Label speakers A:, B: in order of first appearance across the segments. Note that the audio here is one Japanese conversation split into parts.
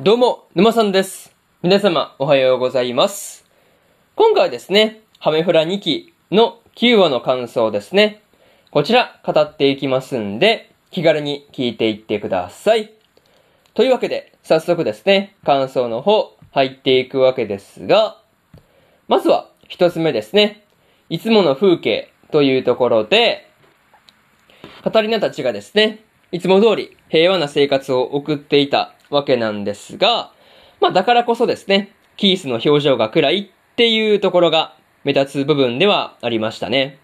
A: どうも、沼さんです。皆様、おはようございます。今回ですね、ハメフラ2期の9話の感想ですね。こちら、語っていきますんで、気軽に聞いていってください。というわけで、早速ですね、感想の方、入っていくわけですが、まずは、一つ目ですね。いつもの風景というところで、カタリナたちがですね、いつも通り平和な生活を送っていたわけなんですが、まあだからこそですね、キースの表情が暗いっていうところが目立つ部分ではありましたね。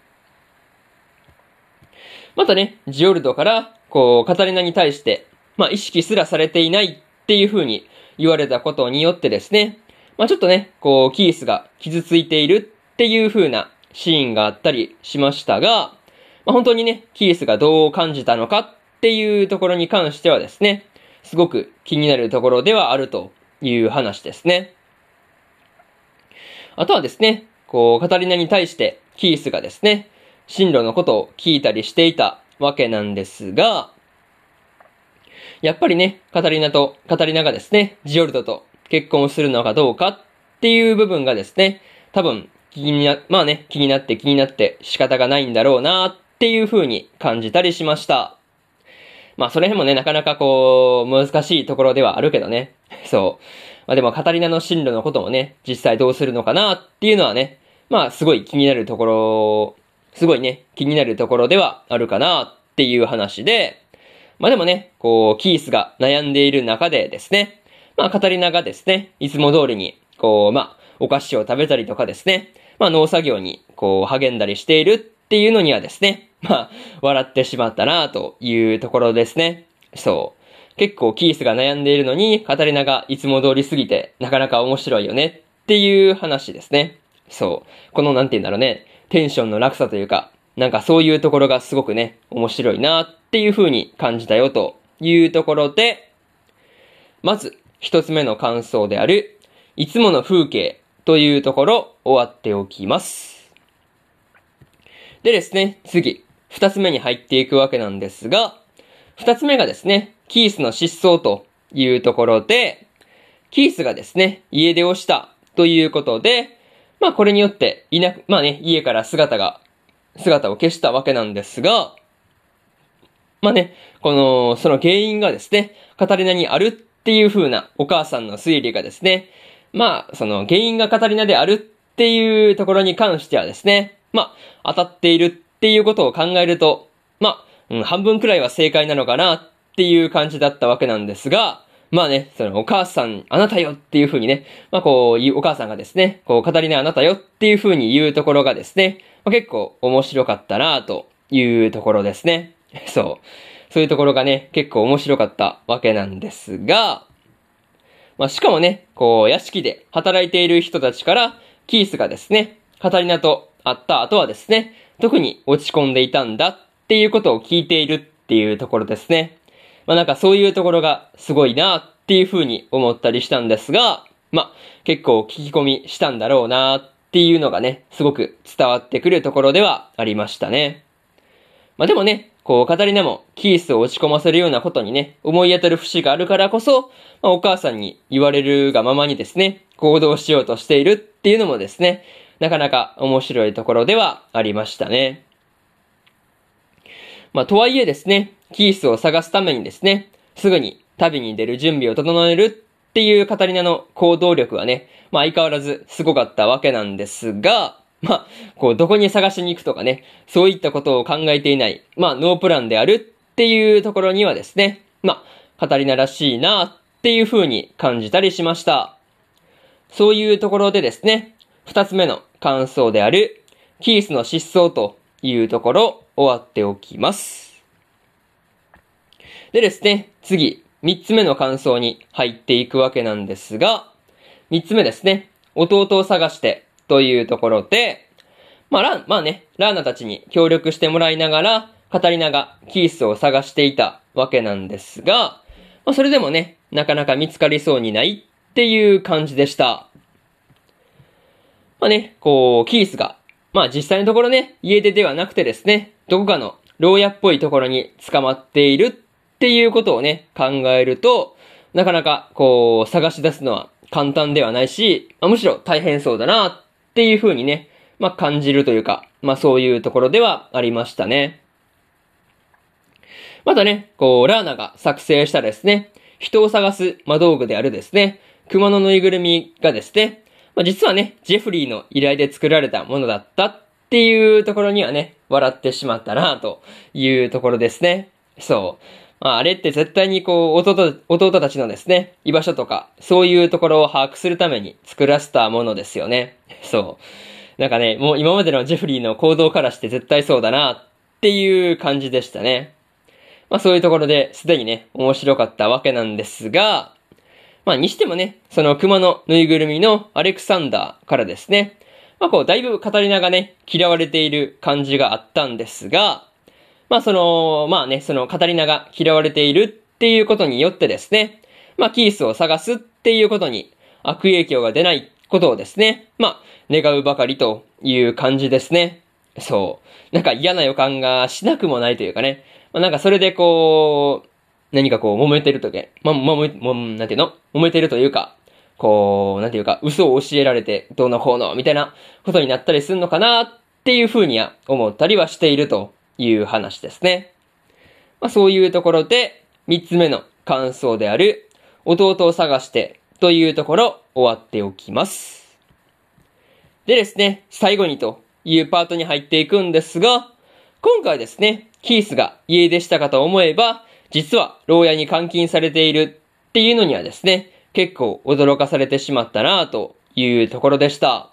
A: またね、ジオルドから、こう、カタリナに対して、まあ意識すらされていないっていう風に言われたことによってですね、まあちょっとね、こう、キースが傷ついているっていう風なシーンがあったりしましたが、まあ、本当にね、キースがどう感じたのかっていうところに関してはですね、すごく気になるところではあるという話ですね。あとはですね、こう、カタリナに対してキースがですね、進路のことを聞いたりしていたわけなんですが、やっぱりね、カタリナと、カタリナがですね、ジオルドと結婚するのかどうかっていう部分がですね、多分気にな、まあね、気になって気になって仕方がないんだろうなっていう風に感じたりしました。まあそれ辺もね、なかなかこう、難しいところではあるけどね。そう。まあでもカタリナの進路のこともね、実際どうするのかなっていうのはね、まあすごい気になるところ、すごいね、気になるところではあるかなっていう話で、まあでもね、こう、キースが悩んでいる中でですね、まあカタリナがですね、いつも通りに、こう、まあ、お菓子を食べたりとかですね、まあ農作業にこう励んだりしているっていうのにはですね、まあ笑ってしまったなというところですね。そう。結構キースが悩んでいるのに、カタリナがいつも通り過ぎてなかなか面白いよねっていう話ですね。そう。このなんて言うんだろうね、テンションの落差というか、なんかそういうところがすごくね、面白いなっていう風に感じたよというところで、まず一つ目の感想である、いつもの風景というところ終わっておきます。でですね、次、二つ目に入っていくわけなんですが、二つ目がですね、キースの失踪というところで、キースがですね、家出をしたということで、まあこれによっていなく、まあね、家から姿が、姿を消したわけなんですが、まあね、この、その原因がですね、カタリナにあるっていう風なお母さんの推理がですね、まあ、その原因がカタリナであるっていうところに関してはですね、まあ、当たっているっていうことを考えると、まあ、うん、半分くらいは正解なのかなっていう感じだったわけなんですが、まあね、そのお母さん、あなたよっていう風にね、まあこう、お母さんがですね、こう、カタリナあなたよっていう風に言うところがですね、まあ、結構面白かったなというところですね。そう。そういうところがね、結構面白かったわけなんですが、まあ、しかもね、こう、屋敷で働いている人たちから、キースがですね、カタリナと会った後はですね、特に落ち込んでいたんだっていうことを聞いているっていうところですね。まあ、なんかそういうところがすごいなっていう風に思ったりしたんですが、まあ、結構聞き込みしたんだろうなっていうのがね、すごく伝わってくるところではありましたね。まあ、でもね、こう、カタリナもキースを落ち込ませるようなことにね、思い当たる節があるからこそ、まあ、お母さんに言われるがままにですね、行動しようとしているっていうのもですね、なかなか面白いところではありましたね。まあ、とはいえですね、キースを探すためにですね、すぐに旅に出る準備を整えるっていうカタリナの行動力はね、まあ相変わらずすごかったわけなんですが、まあ、こう、どこに探しに行くとかね、そういったことを考えていない、まあ、ノープランであるっていうところにはですね、まあ、カタリナらしいなっていう風に感じたりしました。そういうところでですね、二つ目の感想である、キースの失踪というところ、終わっておきます。でですね、次、三つ目の感想に入っていくわけなんですが、三つ目ですね、弟を探してというところで、まあ、ラン、まあね、ラーナたちに協力してもらいながら、カタリナがキースを探していたわけなんですが、まあ、それでもね、なかなか見つかりそうにないっていう感じでした。まあね、こう、キースが、まあ実際のところね、家出ではなくてですね、どこかの牢屋っぽいところに捕まっているっていうことをね、考えると、なかなか、こう、探し出すのは簡単ではないし、まあ、むしろ大変そうだなっていう風にね、まあ、感じるというか、まあ、そういうところではありましたね。またね、こう、ラーナが作成したですね、人を探す魔道具であるですね、熊のぬいぐるみがですね、まあ、実はね、ジェフリーの依頼で作られたものだったっていうところにはね、笑ってしまったなというところですね。そう。まあ、あれって絶対にこう、弟、弟たちのですね、居場所とか、そういうところを把握するために作らせたものですよね。そう。なんかね、もう今までのジェフリーの行動からして絶対そうだなっていう感じでしたね。まあそういうところですでにね、面白かったわけなんですが、まあにしてもね、その熊のぬいぐるみのアレクサンダーからですね、まあこう、だいぶカタリナがね、嫌われている感じがあったんですが、まあその、まあね、そのカタリナが嫌われているっていうことによってですね、まあキースを探すっていうことに悪影響が出ないことをですね、まあ願うばかりという感じですね。そう。なんか嫌な予感がしなくもないというかね。まあなんかそれでこう、何かこう揉めてるとき、ま、もめ、も、なんていうの？揉めてるというか、こう、なんていうか、嘘を教えられて、どうのこうの、みたいなことになったりするのかなっていうふうには思ったりはしているという話ですね。まあ、そういうところで、三つ目の感想である、弟を探してというところ終わっておきます。でですね、最後にというパートに入っていくんですが、今回ですね、キースが家出したかと思えば、実は牢屋に監禁されているっていうのにはですね、結構驚かされてしまったなというところでした。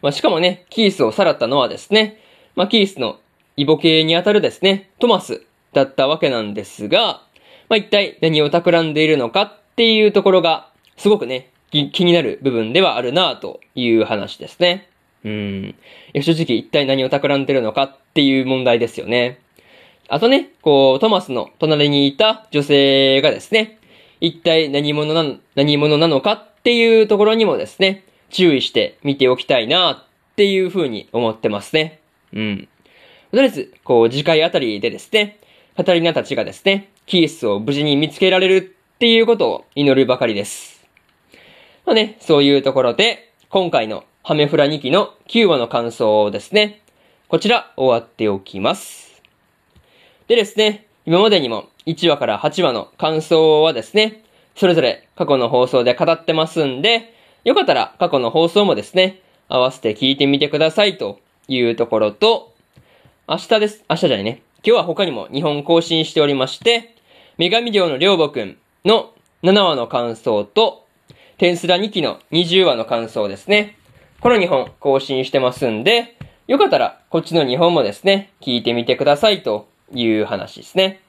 A: まあ、しかもね、キースをさらったのはですね、まあ、キースのイボ系にあたるですね、トマスだったわけなんですが、まあ、一体何を企んでいるのかっていうところが、すごくね、気になる部分ではあるなという話ですね。うん。正直一体何を企んでるのかっていう問題ですよね。あとね、こう、トマスの隣にいた女性がですね、一体何者な、何者なのかっていうところにもですね、注意して見ておきたいなっていうふうに思ってますね。うん。とりあえず、こう、次回あたりでですね、カタリナたちがですね、キースを無事に見つけられるっていうことを祈るばかりです。まあね、そういうところで、今回のハメフラ2期の9話の感想ですね。こちら、終わっておきます。でですね、今までにも1話から8話の感想はですね、それぞれ過去の放送で語ってますんで、よかったら過去の放送もですね、合わせて聞いてみてくださいというところと、明日です。明日じゃないね。今日は他にも2本更新しておりまして、女神寮のりょうぼくんの7話の感想と、テンスラ2期の20話の感想ですね。この2本更新してますんで、よかったらこっちの2本もですね、聞いてみてくださいという話ですね。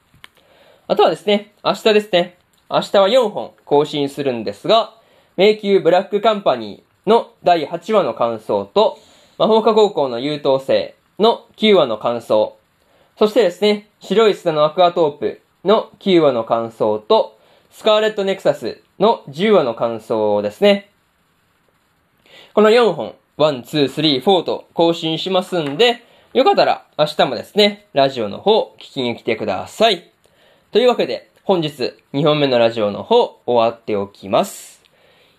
A: あとはですね、明日ですね。明日は4本更新するんですが、迷宮ブラックカンパニーの第8話の感想と、魔法科高校の優等生の9話の感想。そしてですね、白い砂のアクアトープの9話の感想と、スカーレットネクサスの10話の感想ですね。この4本、1、2、3、4と更新しますんで、よかったら明日もですね、ラジオの方聞きに来てください。というわけで、本日2本目のラジオの方終わっておきます。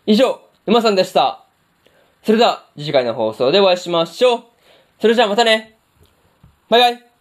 A: 以上、沼さんでした。それでは、次回の放送でお会いしましょう。それじゃあまたね。バイバイ。